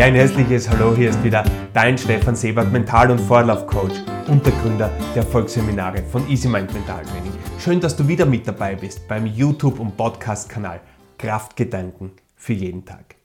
Ja, ein herzliches Hallo, hier ist wieder dein Stefan Sebert, Mental- und Vorlaufcoach und der Gründer der Erfolgsseminare von Easy Mind Mental Training. Schön, dass du wieder mit dabei bist beim YouTube- und Podcast-Kanal Kraftgedanken für jeden Tag.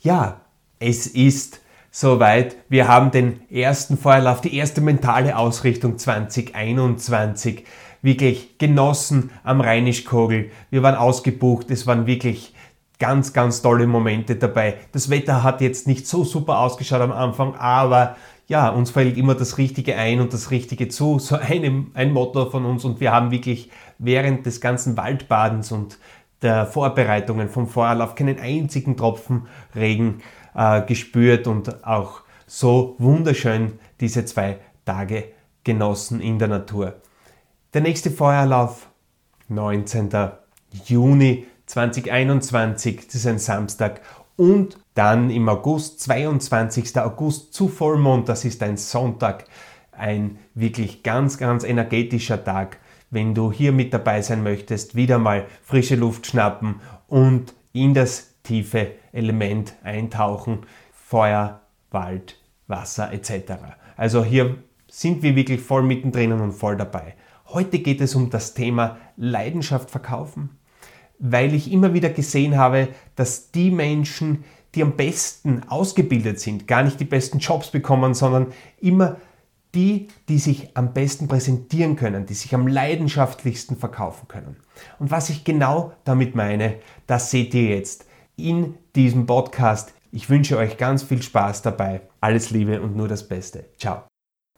Ja, es ist soweit. Wir haben den ersten Feuerlauf, die erste mentale Ausrichtung 2021 wirklich genossen am Rheinischkogel. Wir waren ausgebucht, es waren wirklich ganz, ganz tolle Momente dabei. Das Wetter hat jetzt nicht so super ausgeschaut am Anfang, aber ja, uns fällt immer das Richtige ein und das Richtige zu. So ein, ein Motto von uns und wir haben wirklich während des ganzen Waldbadens und der Vorbereitungen vom Vorlauf keinen einzigen Tropfen Regen äh, gespürt und auch so wunderschön diese zwei Tage genossen in der Natur. Der nächste Feuerlauf, 19. Juni 2021, das ist ein Samstag. Und dann im August, 22. August zu Vollmond, das ist ein Sonntag, ein wirklich ganz, ganz energetischer Tag. Wenn du hier mit dabei sein möchtest, wieder mal frische Luft schnappen und in das tiefe Element eintauchen, Feuer, Wald, Wasser etc. Also hier sind wir wirklich voll mittendrin und voll dabei. Heute geht es um das Thema Leidenschaft verkaufen weil ich immer wieder gesehen habe, dass die Menschen, die am besten ausgebildet sind, gar nicht die besten Jobs bekommen, sondern immer die, die sich am besten präsentieren können, die sich am leidenschaftlichsten verkaufen können. Und was ich genau damit meine, das seht ihr jetzt in diesem Podcast. Ich wünsche euch ganz viel Spaß dabei. Alles Liebe und nur das Beste. Ciao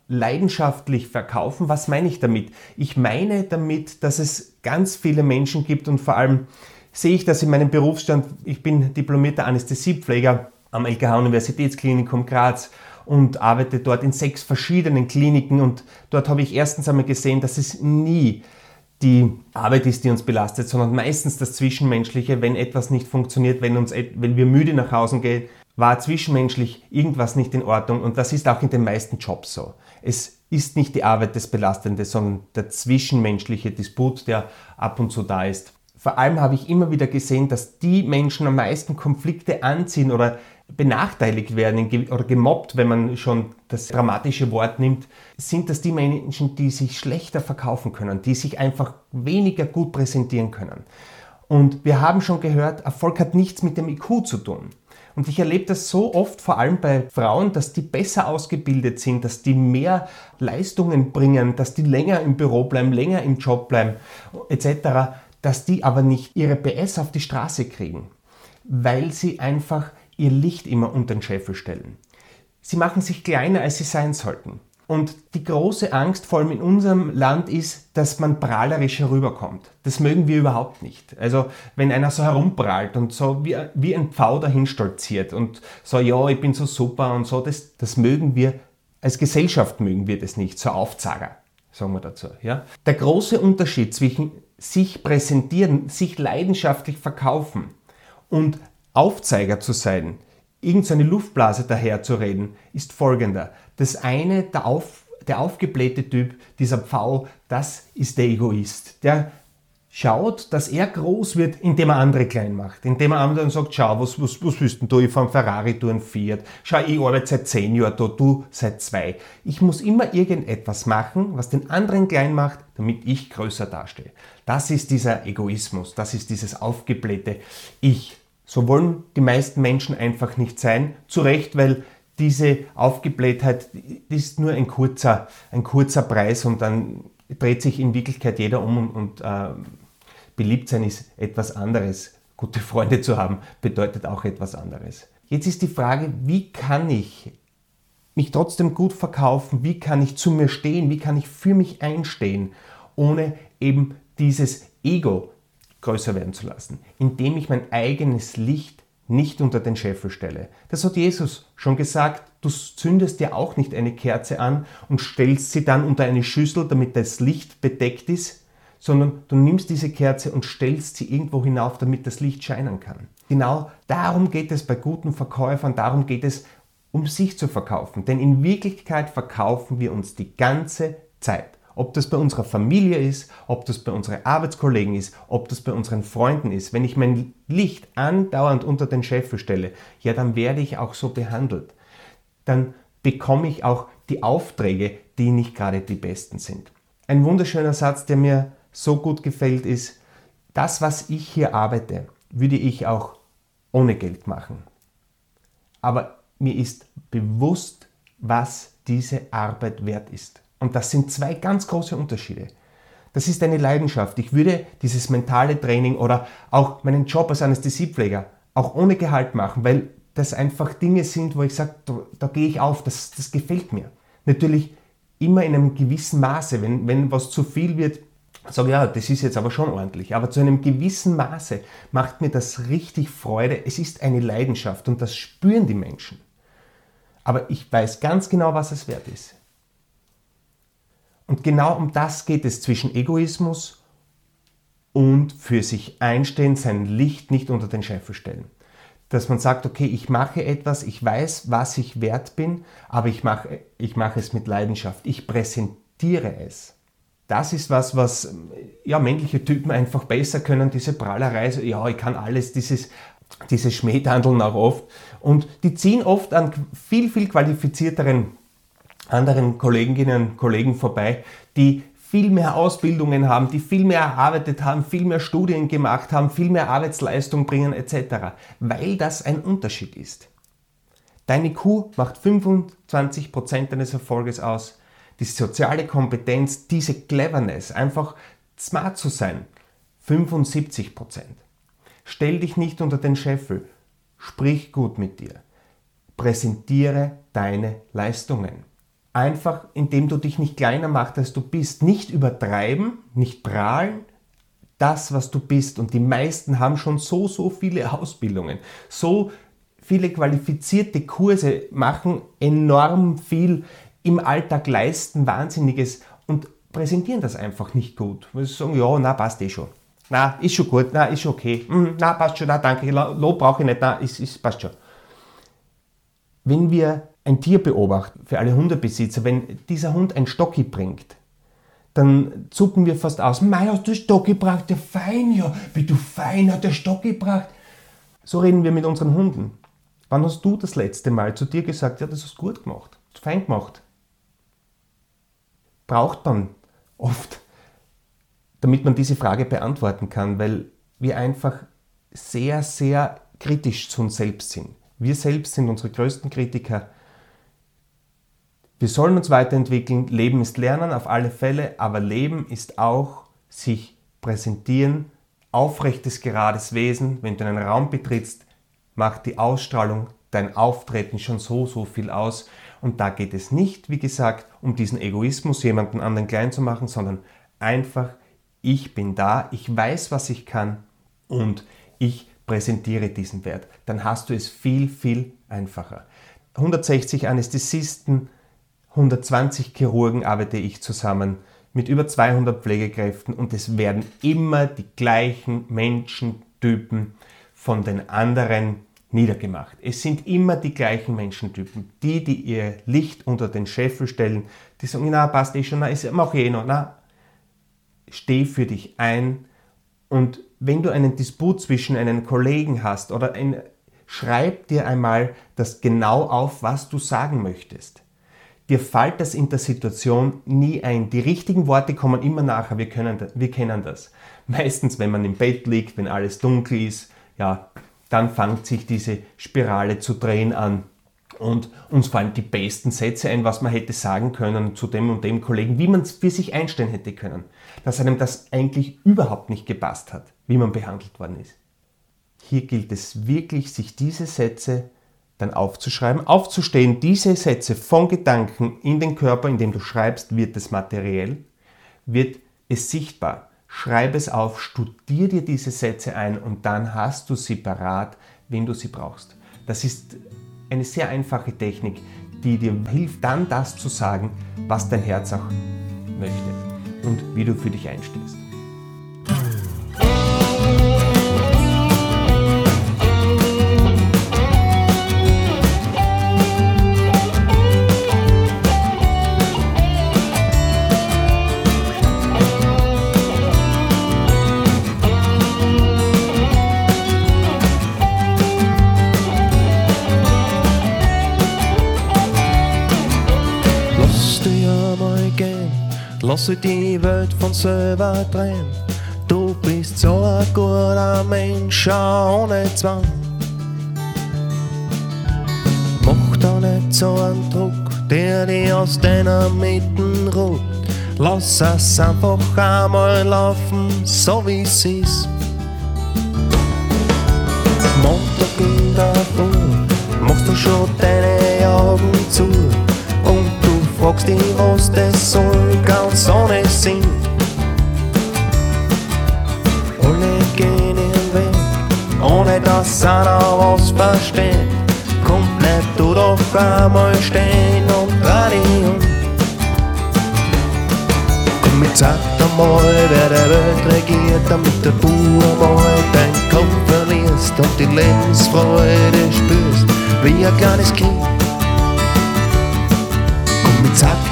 leidenschaftlich verkaufen. Was meine ich damit? Ich meine damit, dass es ganz viele Menschen gibt und vor allem sehe ich das in meinem Berufsstand. Ich bin diplomierter Anästhesiepfleger am LKH Universitätsklinikum Graz und arbeite dort in sechs verschiedenen Kliniken und dort habe ich erstens einmal gesehen, dass es nie die Arbeit ist, die uns belastet, sondern meistens das Zwischenmenschliche, wenn etwas nicht funktioniert, wenn, uns, wenn wir müde nach Hause gehen, war zwischenmenschlich irgendwas nicht in Ordnung und das ist auch in den meisten Jobs so. Es ist nicht die Arbeit des Belastenden, sondern der zwischenmenschliche Disput, der ab und zu da ist. Vor allem habe ich immer wieder gesehen, dass die Menschen am meisten Konflikte anziehen oder benachteiligt werden oder gemobbt, wenn man schon das dramatische Wort nimmt, sind das die Menschen, die sich schlechter verkaufen können, die sich einfach weniger gut präsentieren können. Und wir haben schon gehört, Erfolg hat nichts mit dem IQ zu tun. Und ich erlebe das so oft, vor allem bei Frauen, dass die besser ausgebildet sind, dass die mehr Leistungen bringen, dass die länger im Büro bleiben, länger im Job bleiben, etc., dass die aber nicht ihre PS auf die Straße kriegen, weil sie einfach ihr Licht immer unter den Scheffel stellen. Sie machen sich kleiner, als sie sein sollten. Und die große Angst, vor allem in unserem Land, ist, dass man prahlerisch herüberkommt. Das mögen wir überhaupt nicht. Also wenn einer so herumprahlt und so wie, wie ein Pfau dahin stolziert und so, ja, ich bin so super und so, das, das mögen wir, als Gesellschaft mögen wir das nicht, so Aufzager, sagen wir dazu. Ja? Der große Unterschied zwischen sich präsentieren, sich leidenschaftlich verkaufen und Aufzeiger zu sein, irgendeine Luftblase daherzureden, ist folgender. Das eine, der, auf, der aufgeblähte Typ, dieser Pfau, das ist der Egoist. Der schaut, dass er groß wird, indem er andere klein macht. Indem er anderen sagt, schau, was, was, was willst denn du? Ich fahre Ferrari, du ein Fiat. Schau, ich arbeite seit zehn Jahren da, du seit zwei. Ich muss immer irgendetwas machen, was den anderen klein macht, damit ich größer dastehe. Das ist dieser Egoismus, das ist dieses aufgeblähte Ich. So wollen die meisten Menschen einfach nicht sein. Zu Recht, weil diese Aufgeblähtheit ist nur ein kurzer, ein kurzer Preis und dann dreht sich in Wirklichkeit jeder um und, und äh, beliebt sein ist etwas anderes. Gute Freunde zu haben bedeutet auch etwas anderes. Jetzt ist die Frage, wie kann ich mich trotzdem gut verkaufen? Wie kann ich zu mir stehen? Wie kann ich für mich einstehen, ohne eben dieses Ego größer werden zu lassen, indem ich mein eigenes Licht nicht unter den Scheffel stelle. Das hat Jesus schon gesagt, du zündest dir auch nicht eine Kerze an und stellst sie dann unter eine Schüssel, damit das Licht bedeckt ist, sondern du nimmst diese Kerze und stellst sie irgendwo hinauf, damit das Licht scheinen kann. Genau darum geht es bei guten Verkäufern, darum geht es, um sich zu verkaufen. Denn in Wirklichkeit verkaufen wir uns die ganze Zeit. Ob das bei unserer Familie ist, ob das bei unseren Arbeitskollegen ist, ob das bei unseren Freunden ist. Wenn ich mein Licht andauernd unter den Scheffel stelle, ja, dann werde ich auch so behandelt. Dann bekomme ich auch die Aufträge, die nicht gerade die besten sind. Ein wunderschöner Satz, der mir so gut gefällt, ist, das, was ich hier arbeite, würde ich auch ohne Geld machen. Aber mir ist bewusst, was diese Arbeit wert ist. Und das sind zwei ganz große Unterschiede. Das ist eine Leidenschaft. Ich würde dieses mentale Training oder auch meinen Job als Anästhesiepfleger auch ohne Gehalt machen, weil das einfach Dinge sind, wo ich sage, da, da, gehe ich auf, das, das gefällt mir. Natürlich immer in einem gewissen Maße. Wenn, wenn was zu viel wird, sage ich, ja, das ist jetzt aber schon ordentlich. Aber zu einem gewissen Maße macht mir das richtig Freude. Es ist eine Leidenschaft und das spüren die Menschen. Aber ich weiß ganz genau, was es wert ist. Und genau um das geht es zwischen Egoismus und für sich einstehen, sein Licht nicht unter den Scheffel stellen. Dass man sagt, okay, ich mache etwas, ich weiß, was ich wert bin, aber ich mache, ich mache es mit Leidenschaft. Ich präsentiere es. Das ist was, was ja, männliche Typen einfach besser können, diese Prahlerei, so, ja, ich kann alles, dieses, dieses Schmähtandeln auch oft. Und die ziehen oft an viel, viel qualifizierteren anderen Kolleginnen und Kollegen vorbei, die viel mehr Ausbildungen haben, die viel mehr erarbeitet haben, viel mehr Studien gemacht haben, viel mehr Arbeitsleistung bringen etc., weil das ein Unterschied ist. Deine Kuh macht 25% deines Erfolges aus. Die soziale Kompetenz, diese Cleverness, einfach smart zu sein, 75%. Stell dich nicht unter den Scheffel, sprich gut mit dir, präsentiere deine Leistungen einfach indem du dich nicht kleiner machst, als du bist. Nicht übertreiben, nicht prahlen, das, was du bist. Und die meisten haben schon so, so viele Ausbildungen, so viele qualifizierte Kurse, machen enorm viel im Alltag, leisten Wahnsinniges und präsentieren das einfach nicht gut. Weil sie sagen, ja, na, passt eh schon. Na, ist schon gut, na, ist schon okay. Mm, na, passt schon, na, danke, Lob brauche ich nicht, na, ist, ist, passt schon. Wenn wir ein Tier beobachten, für alle Hundebesitzer, wenn dieser Hund ein Stocki bringt, dann zucken wir fast aus. Mei, hast du Stock gebracht? Der fein, ja. Wie du fein hat der Stock gebracht. So reden wir mit unseren Hunden. Wann hast du das letzte Mal zu dir gesagt, ja, das hast du gut gemacht, fein gemacht? Braucht man oft, damit man diese Frage beantworten kann, weil wir einfach sehr, sehr kritisch zu uns selbst sind. Wir selbst sind unsere größten Kritiker wir sollen uns weiterentwickeln. Leben ist Lernen auf alle Fälle, aber Leben ist auch sich präsentieren, aufrechtes, gerades Wesen. Wenn du einen Raum betrittst, macht die Ausstrahlung, dein Auftreten schon so, so viel aus. Und da geht es nicht, wie gesagt, um diesen Egoismus, jemanden anderen klein zu machen, sondern einfach, ich bin da, ich weiß, was ich kann und ich präsentiere diesen Wert. Dann hast du es viel, viel einfacher. 160 Anästhesisten, 120 Chirurgen arbeite ich zusammen mit über 200 Pflegekräften und es werden immer die gleichen Menschentypen von den anderen niedergemacht. Es sind immer die gleichen Menschentypen. Die, die ihr Licht unter den Scheffel stellen, die sagen, na, passt eh schon, na, ist, mach eh noch, na. Steh für dich ein und wenn du einen Disput zwischen einen Kollegen hast oder ein, schreib dir einmal das genau auf, was du sagen möchtest. Dir fällt das in der Situation nie ein. Die richtigen Worte kommen immer nachher. Wir, können, wir kennen das. Meistens, wenn man im Bett liegt, wenn alles dunkel ist, ja, dann fängt sich diese Spirale zu drehen an. Und uns fallen die besten Sätze ein, was man hätte sagen können zu dem und dem Kollegen, wie man es für sich einstellen hätte können. Dass einem das eigentlich überhaupt nicht gepasst hat, wie man behandelt worden ist. Hier gilt es wirklich, sich diese Sätze dann aufzuschreiben, aufzustehen, diese Sätze von Gedanken in den Körper, in dem du schreibst, wird es materiell, wird es sichtbar. Schreib es auf, studier dir diese Sätze ein und dann hast du sie parat, wenn du sie brauchst. Das ist eine sehr einfache Technik, die dir hilft, dann das zu sagen, was dein Herz auch möchte und wie du für dich einstehst. Lass die Welt von selber drehen. Du bist so ein guter Mensch, ohne Zwang. Mach da nicht so einen Druck, der dich aus deiner Mitten ruht. Lass es einfach einmal laufen, so wie es ist. Montag in der Früh machst du schon deine Augen zu das soll, ganz ohne Sinn. Alle gehen ihren Weg, ohne dass einer was versteht. Kommt nicht du doch einmal stehen und um. Komm, jetzt sag einmal, wer der Welt regiert, damit der Bauer mal dein Kopf verlierst und die Lebensfreude spürst, wie ein kleines Kind.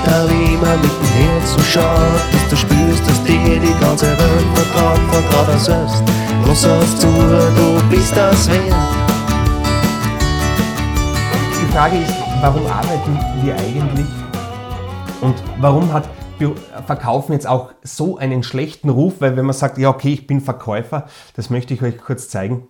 Wie man mit dem Herz so schaut, dass du spürst, dass dir die ganze Welt vertraut, vertraut das selbst. Lass auf zu, du bist das wert. Die Frage ist, warum arbeiten wir eigentlich und warum hat Verkaufen jetzt auch so einen schlechten Ruf, weil wenn man sagt, ja okay, ich bin Verkäufer, das möchte ich euch kurz zeigen,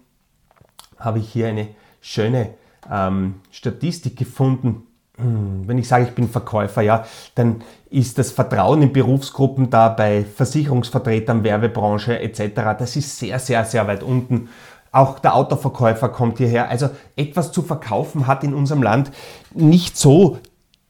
habe ich hier eine schöne ähm, Statistik gefunden. Hm, wenn ich sage, ich bin Verkäufer, ja, dann ist das Vertrauen in Berufsgruppen da bei Versicherungsvertretern, Werbebranche etc. Das ist sehr, sehr, sehr weit unten. Auch der Autoverkäufer kommt hierher. Also etwas zu verkaufen hat in unserem Land nicht so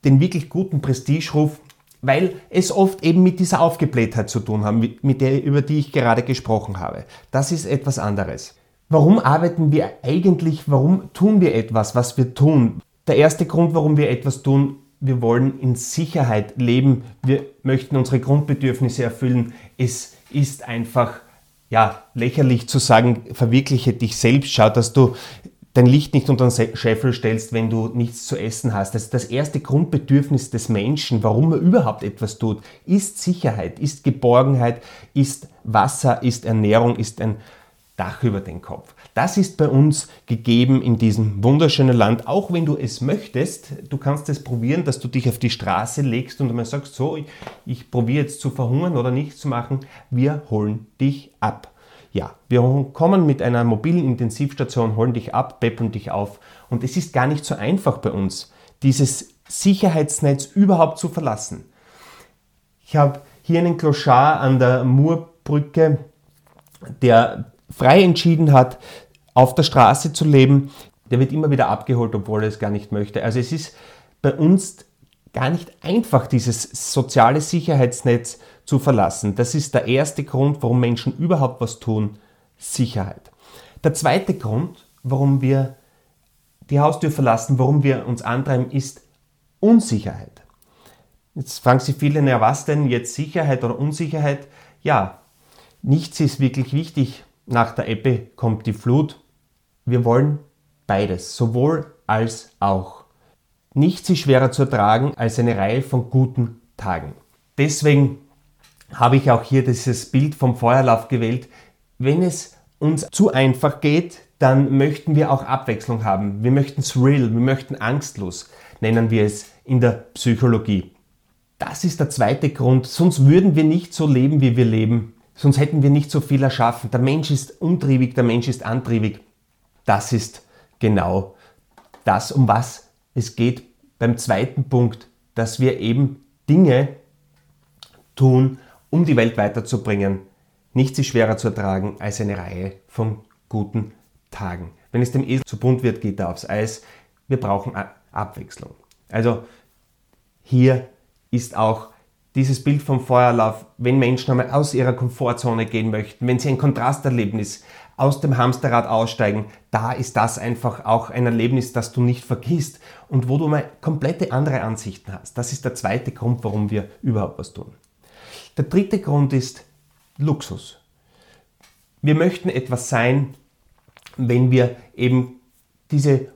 den wirklich guten Prestigeruf, weil es oft eben mit dieser Aufgeblähtheit zu tun hat, mit der, über die ich gerade gesprochen habe. Das ist etwas anderes. Warum arbeiten wir eigentlich, warum tun wir etwas, was wir tun? Der erste Grund, warum wir etwas tun, wir wollen in Sicherheit leben, wir möchten unsere Grundbedürfnisse erfüllen. Es ist einfach ja, lächerlich zu sagen, verwirkliche dich selbst, schau, dass du dein Licht nicht unter den Scheffel stellst, wenn du nichts zu essen hast. Das, das erste Grundbedürfnis des Menschen, warum er überhaupt etwas tut, ist Sicherheit, ist Geborgenheit, ist Wasser, ist Ernährung, ist ein Dach über den Kopf. Das ist bei uns gegeben in diesem wunderschönen Land, auch wenn du es möchtest. Du kannst es probieren, dass du dich auf die Straße legst und einmal sagst, so, ich, probiere jetzt zu verhungern oder nichts zu machen. Wir holen dich ab. Ja, wir kommen mit einer mobilen Intensivstation, holen dich ab, peppeln dich auf. Und es ist gar nicht so einfach bei uns, dieses Sicherheitsnetz überhaupt zu verlassen. Ich habe hier einen Clochard an der Murbrücke, der frei entschieden hat, auf der Straße zu leben, der wird immer wieder abgeholt, obwohl er es gar nicht möchte. Also es ist bei uns gar nicht einfach, dieses soziale Sicherheitsnetz zu verlassen. Das ist der erste Grund, warum Menschen überhaupt was tun, Sicherheit. Der zweite Grund, warum wir die Haustür verlassen, warum wir uns antreiben, ist Unsicherheit. Jetzt fragen sich viele, na was denn jetzt Sicherheit oder Unsicherheit? Ja, nichts ist wirklich wichtig nach der Ebbe kommt die Flut. Wir wollen beides, sowohl als auch. Nichts ist schwerer zu ertragen als eine Reihe von guten Tagen. Deswegen habe ich auch hier dieses Bild vom Feuerlauf gewählt. Wenn es uns zu einfach geht, dann möchten wir auch Abwechslung haben. Wir möchten thrill, wir möchten angstlos, nennen wir es in der Psychologie. Das ist der zweite Grund, sonst würden wir nicht so leben, wie wir leben. Sonst hätten wir nicht so viel erschaffen. Der Mensch ist untriebig, der Mensch ist antriebig. Das ist genau das, um was es geht beim zweiten Punkt, dass wir eben Dinge tun, um die Welt weiterzubringen. Nichts ist schwerer zu ertragen als eine Reihe von guten Tagen. Wenn es dem Esel zu bunt wird, geht er aufs Eis. Wir brauchen Abwechslung. Also hier ist auch dieses Bild vom Feuerlauf, wenn Menschen einmal aus ihrer Komfortzone gehen möchten, wenn sie ein Kontrasterlebnis aus dem Hamsterrad aussteigen, da ist das einfach auch ein Erlebnis, das du nicht vergisst und wo du mal komplette andere Ansichten hast. Das ist der zweite Grund, warum wir überhaupt was tun. Der dritte Grund ist Luxus. Wir möchten etwas sein, wenn wir eben diese,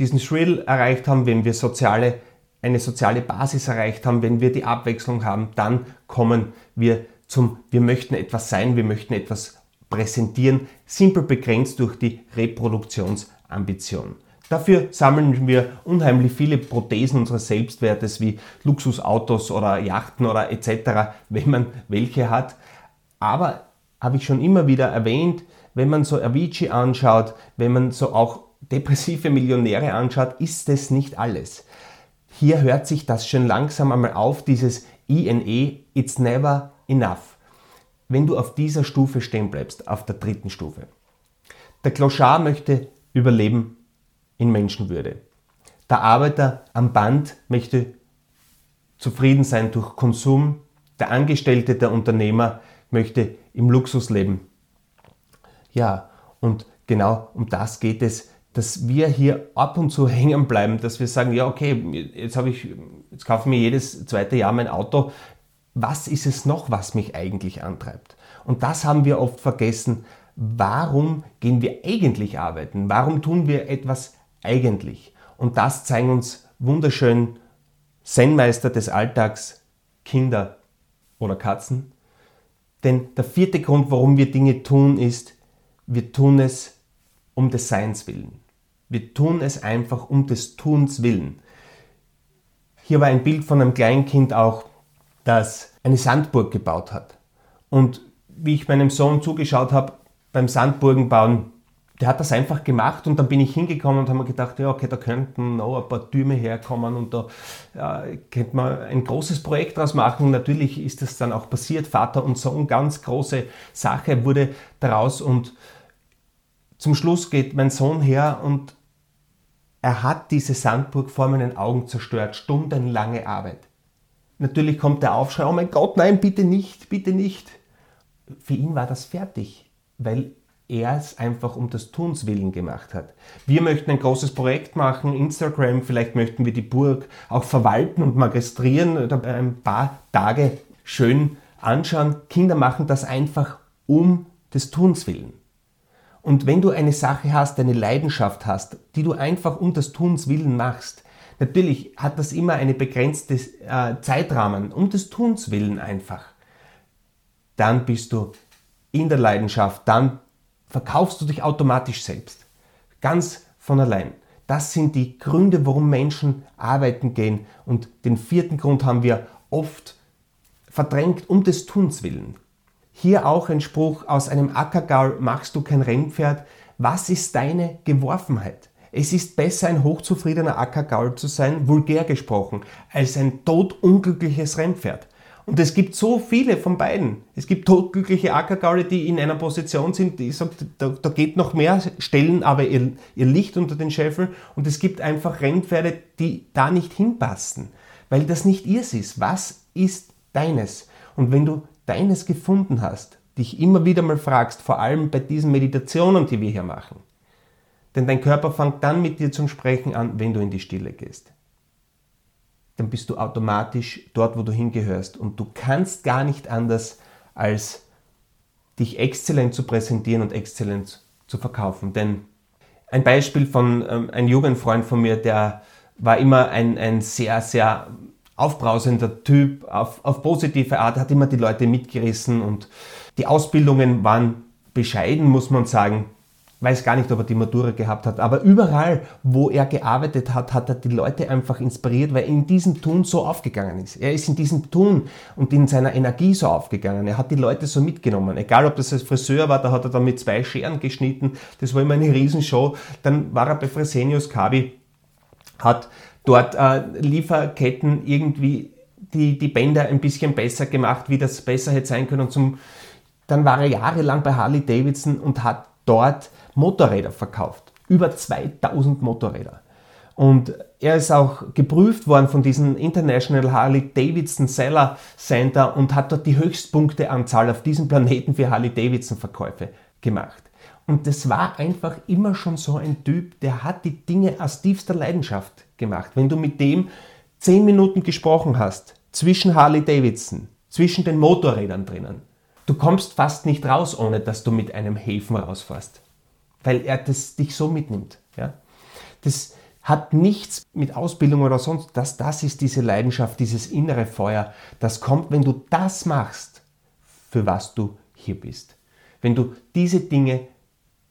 diesen Thrill erreicht haben, wenn wir soziale eine soziale Basis erreicht haben, wenn wir die Abwechslung haben, dann kommen wir zum, wir möchten etwas sein, wir möchten etwas präsentieren, simpel begrenzt durch die Reproduktionsambition. Dafür sammeln wir unheimlich viele Prothesen unseres Selbstwertes wie Luxusautos oder Yachten oder etc., wenn man welche hat. Aber habe ich schon immer wieder erwähnt, wenn man so Avicii anschaut, wenn man so auch depressive Millionäre anschaut, ist es nicht alles. Hier hört sich das schon langsam einmal auf, dieses INE, it's never enough. Wenn du auf dieser Stufe stehen bleibst, auf der dritten Stufe. Der Clochard möchte überleben in Menschenwürde. Der Arbeiter am Band möchte zufrieden sein durch Konsum. Der Angestellte, der Unternehmer möchte im Luxus leben. Ja, und genau um das geht es, dass wir hier ab und zu hängen bleiben, dass wir sagen, ja, okay, jetzt habe ich, jetzt kaufe ich mir jedes zweite Jahr mein Auto. Was ist es noch, was mich eigentlich antreibt? Und das haben wir oft vergessen. Warum gehen wir eigentlich arbeiten? Warum tun wir etwas eigentlich? Und das zeigen uns wunderschön Zen-Meister des Alltags, Kinder oder Katzen. Denn der vierte Grund, warum wir Dinge tun, ist, wir tun es um des Seins willen. Wir tun es einfach um des Tuns willen. Hier war ein Bild von einem Kleinkind auch, das eine Sandburg gebaut hat. Und wie ich meinem Sohn zugeschaut habe beim Sandburgenbauen, der hat das einfach gemacht und dann bin ich hingekommen und habe mir gedacht, ja, okay, da könnten noch ein paar Türme herkommen und da ja, könnte man ein großes Projekt daraus machen. Natürlich ist das dann auch passiert. Vater und Sohn, ganz große Sache wurde daraus und zum Schluss geht mein Sohn her und er hat diese Sandburg vor meinen Augen zerstört. Stundenlange Arbeit. Natürlich kommt der Aufschrei, oh mein Gott, nein, bitte nicht, bitte nicht. Für ihn war das fertig, weil er es einfach um des Tuns willen gemacht hat. Wir möchten ein großes Projekt machen, Instagram, vielleicht möchten wir die Burg auch verwalten und magistrieren oder ein paar Tage schön anschauen. Kinder machen das einfach um des Tuns willen. Und wenn du eine Sache hast, eine Leidenschaft hast, die du einfach um des Tuns willen machst, natürlich hat das immer eine begrenzte äh, Zeitrahmen, um des Tuns willen einfach, dann bist du in der Leidenschaft, dann verkaufst du dich automatisch selbst. Ganz von allein. Das sind die Gründe, warum Menschen arbeiten gehen. Und den vierten Grund haben wir oft verdrängt um des Tuns willen. Hier auch ein Spruch aus einem Ackergaul, machst du kein Rennpferd? Was ist deine Geworfenheit? Es ist besser, ein hochzufriedener Ackergaul zu sein, vulgär gesprochen, als ein todunglückliches Rennpferd. Und es gibt so viele von beiden. Es gibt todglückliche Ackergaule, die in einer Position sind, die sagt, da, da geht noch mehr, stellen aber ihr, ihr Licht unter den Scheffel. Und es gibt einfach Rennpferde, die da nicht hinpassen, weil das nicht ihrs ist. Was ist deines? Und wenn du deines gefunden hast, dich immer wieder mal fragst, vor allem bei diesen Meditationen, die wir hier machen. Denn dein Körper fängt dann mit dir zum Sprechen an, wenn du in die Stille gehst. Dann bist du automatisch dort, wo du hingehörst. Und du kannst gar nicht anders, als dich exzellent zu präsentieren und exzellent zu verkaufen. Denn ein Beispiel von ähm, einem Jugendfreund von mir, der war immer ein, ein sehr, sehr aufbrausender Typ, auf, auf positive Art, hat immer die Leute mitgerissen und die Ausbildungen waren bescheiden, muss man sagen. Weiß gar nicht, ob er die Matura gehabt hat, aber überall, wo er gearbeitet hat, hat er die Leute einfach inspiriert, weil er in diesem Tun so aufgegangen ist. Er ist in diesem Tun und in seiner Energie so aufgegangen. Er hat die Leute so mitgenommen. Egal, ob das als Friseur war, da hat er dann mit zwei Scheren geschnitten. Das war immer eine Riesenshow. Dann war er bei Fresenius Kabi, hat dort äh, Lieferketten irgendwie die, die Bänder ein bisschen besser gemacht, wie das besser hätte sein können. Und zum, dann war er jahrelang bei Harley Davidson und hat dort Motorräder verkauft. Über 2000 Motorräder. Und er ist auch geprüft worden von diesem International Harley Davidson Seller Center und hat dort die Höchstpunkteanzahl auf diesem Planeten für Harley Davidson Verkäufe gemacht. Und das war einfach immer schon so ein Typ, der hat die Dinge aus tiefster Leidenschaft gemacht. Wenn du mit dem zehn Minuten gesprochen hast, zwischen Harley Davidson, zwischen den Motorrädern drinnen, du kommst fast nicht raus, ohne dass du mit einem Häfen rausfährst. Weil er das dich so mitnimmt. Ja? Das hat nichts mit Ausbildung oder sonst, das, das ist diese Leidenschaft, dieses innere Feuer. Das kommt, wenn du das machst, für was du hier bist. Wenn du diese Dinge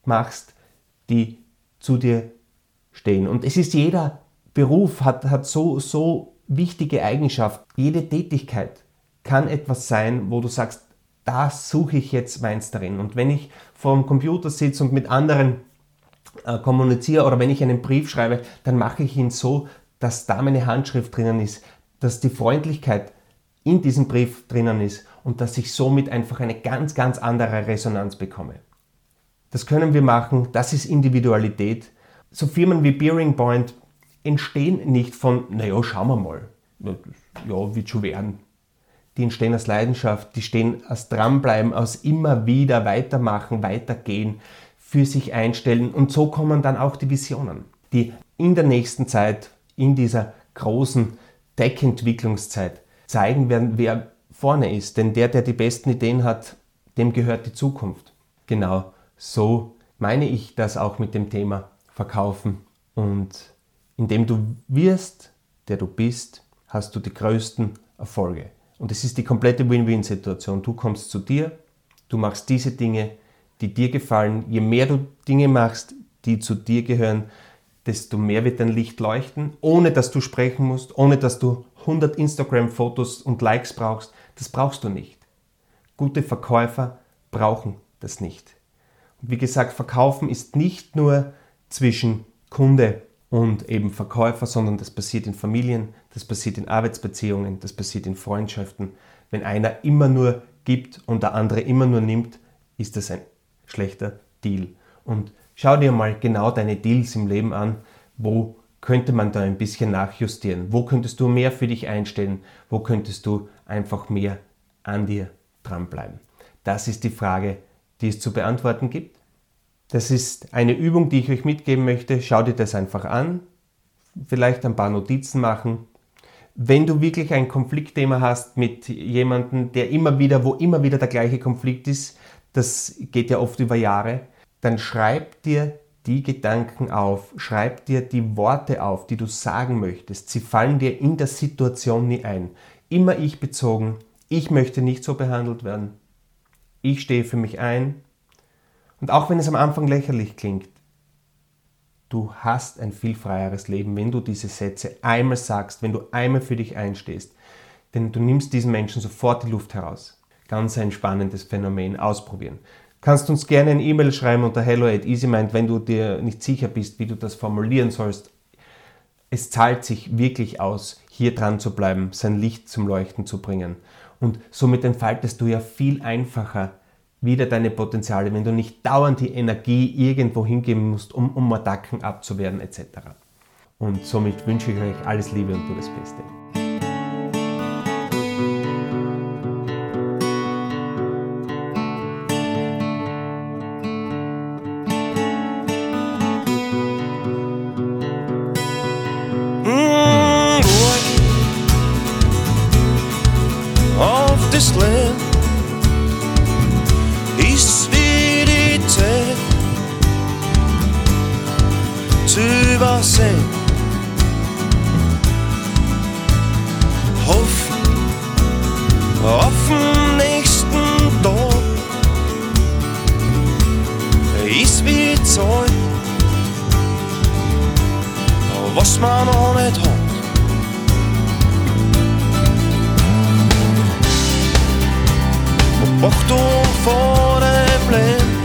machst, die zu dir stehen. Und es ist jeder Beruf hat, hat so, so wichtige Eigenschaft. Jede Tätigkeit kann etwas sein, wo du sagst, da suche ich jetzt meins darin. Und wenn ich vor dem Computer sitze und mit anderen äh, kommuniziere oder wenn ich einen Brief schreibe, dann mache ich ihn so, dass da meine Handschrift drinnen ist, dass die Freundlichkeit in diesem Brief drinnen ist und dass ich somit einfach eine ganz, ganz andere Resonanz bekomme. Das können wir machen, das ist Individualität. So Firmen wie Bearing Point entstehen nicht von, naja, schauen wir mal, ja, wird schon werden. Die entstehen aus Leidenschaft, die stehen aus Dranbleiben, aus immer wieder weitermachen, weitergehen, für sich einstellen und so kommen dann auch die Visionen, die in der nächsten Zeit, in dieser großen Tech-Entwicklungszeit zeigen werden, wer vorne ist. Denn der, der die besten Ideen hat, dem gehört die Zukunft. Genau so meine ich das auch mit dem Thema Verkaufen. Und indem du wirst, der du bist, hast du die größten Erfolge. Und es ist die komplette Win-Win-Situation. Du kommst zu dir, du machst diese Dinge, die dir gefallen. Je mehr du Dinge machst, die zu dir gehören, desto mehr wird dein Licht leuchten, ohne dass du sprechen musst, ohne dass du 100 Instagram-Fotos und Likes brauchst. Das brauchst du nicht. Gute Verkäufer brauchen das nicht. Wie gesagt, Verkaufen ist nicht nur zwischen Kunde und eben Verkäufer, sondern das passiert in Familien, das passiert in Arbeitsbeziehungen, das passiert in Freundschaften. Wenn einer immer nur gibt und der andere immer nur nimmt, ist das ein schlechter Deal. Und schau dir mal genau deine Deals im Leben an, wo könnte man da ein bisschen nachjustieren? Wo könntest du mehr für dich einstellen? Wo könntest du einfach mehr an dir dranbleiben? Das ist die Frage, die es zu beantworten gibt. Das ist eine Übung, die ich euch mitgeben möchte. Schau dir das einfach an. Vielleicht ein paar Notizen machen. Wenn du wirklich ein Konfliktthema hast mit jemandem, der immer wieder, wo immer wieder der gleiche Konflikt ist, das geht ja oft über Jahre, dann schreib dir die Gedanken auf, schreib dir die Worte auf, die du sagen möchtest. Sie fallen dir in der Situation nie ein. Immer ich bezogen, ich möchte nicht so behandelt werden. Ich stehe für mich ein. Und auch wenn es am Anfang lächerlich klingt, du hast ein viel freieres Leben, wenn du diese Sätze einmal sagst, wenn du einmal für dich einstehst. Denn du nimmst diesen Menschen sofort die Luft heraus. Ganz ein spannendes Phänomen. Ausprobieren. Kannst uns gerne ein E-Mail schreiben unter hello at easymind, wenn du dir nicht sicher bist, wie du das formulieren sollst. Es zahlt sich wirklich aus, hier dran zu bleiben, sein Licht zum Leuchten zu bringen. Und somit entfaltest du ja viel einfacher wieder deine Potenziale, wenn du nicht dauernd die Energie irgendwo hingeben musst, um, um Attacken abzuwehren etc. Und somit wünsche ich euch alles Liebe und nur das Beste. Was man nog niet had. Op Achtung vor dem Leben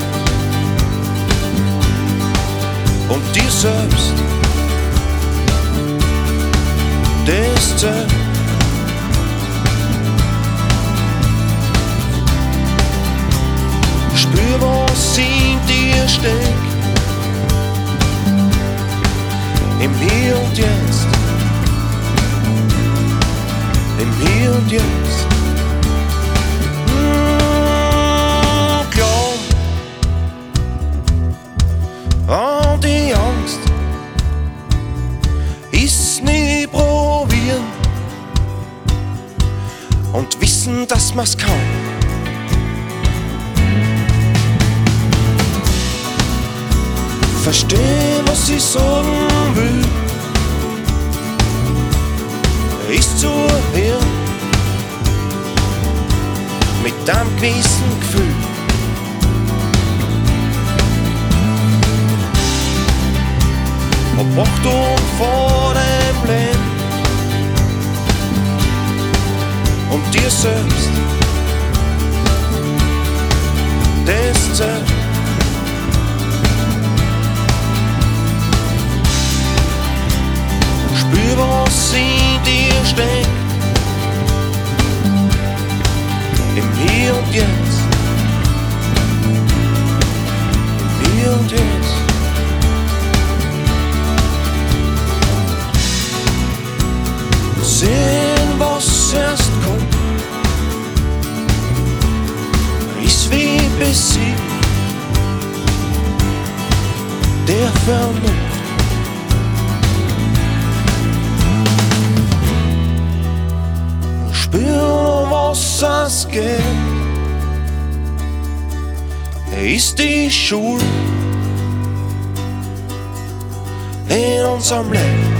und dir selbst, das zählt. Und Jetzt. Mmh, an die Angst ist nie probieren und wissen, dass man's kann. Versteh, was ich sagen will, ist zu mit einem gewissen Gefühl. Ob Achtung vor dem Leben und dir selbst. Das zählt. Spür, was in dir steckt. Im Hier und Jetzt. Die Schuld in unserem Leben.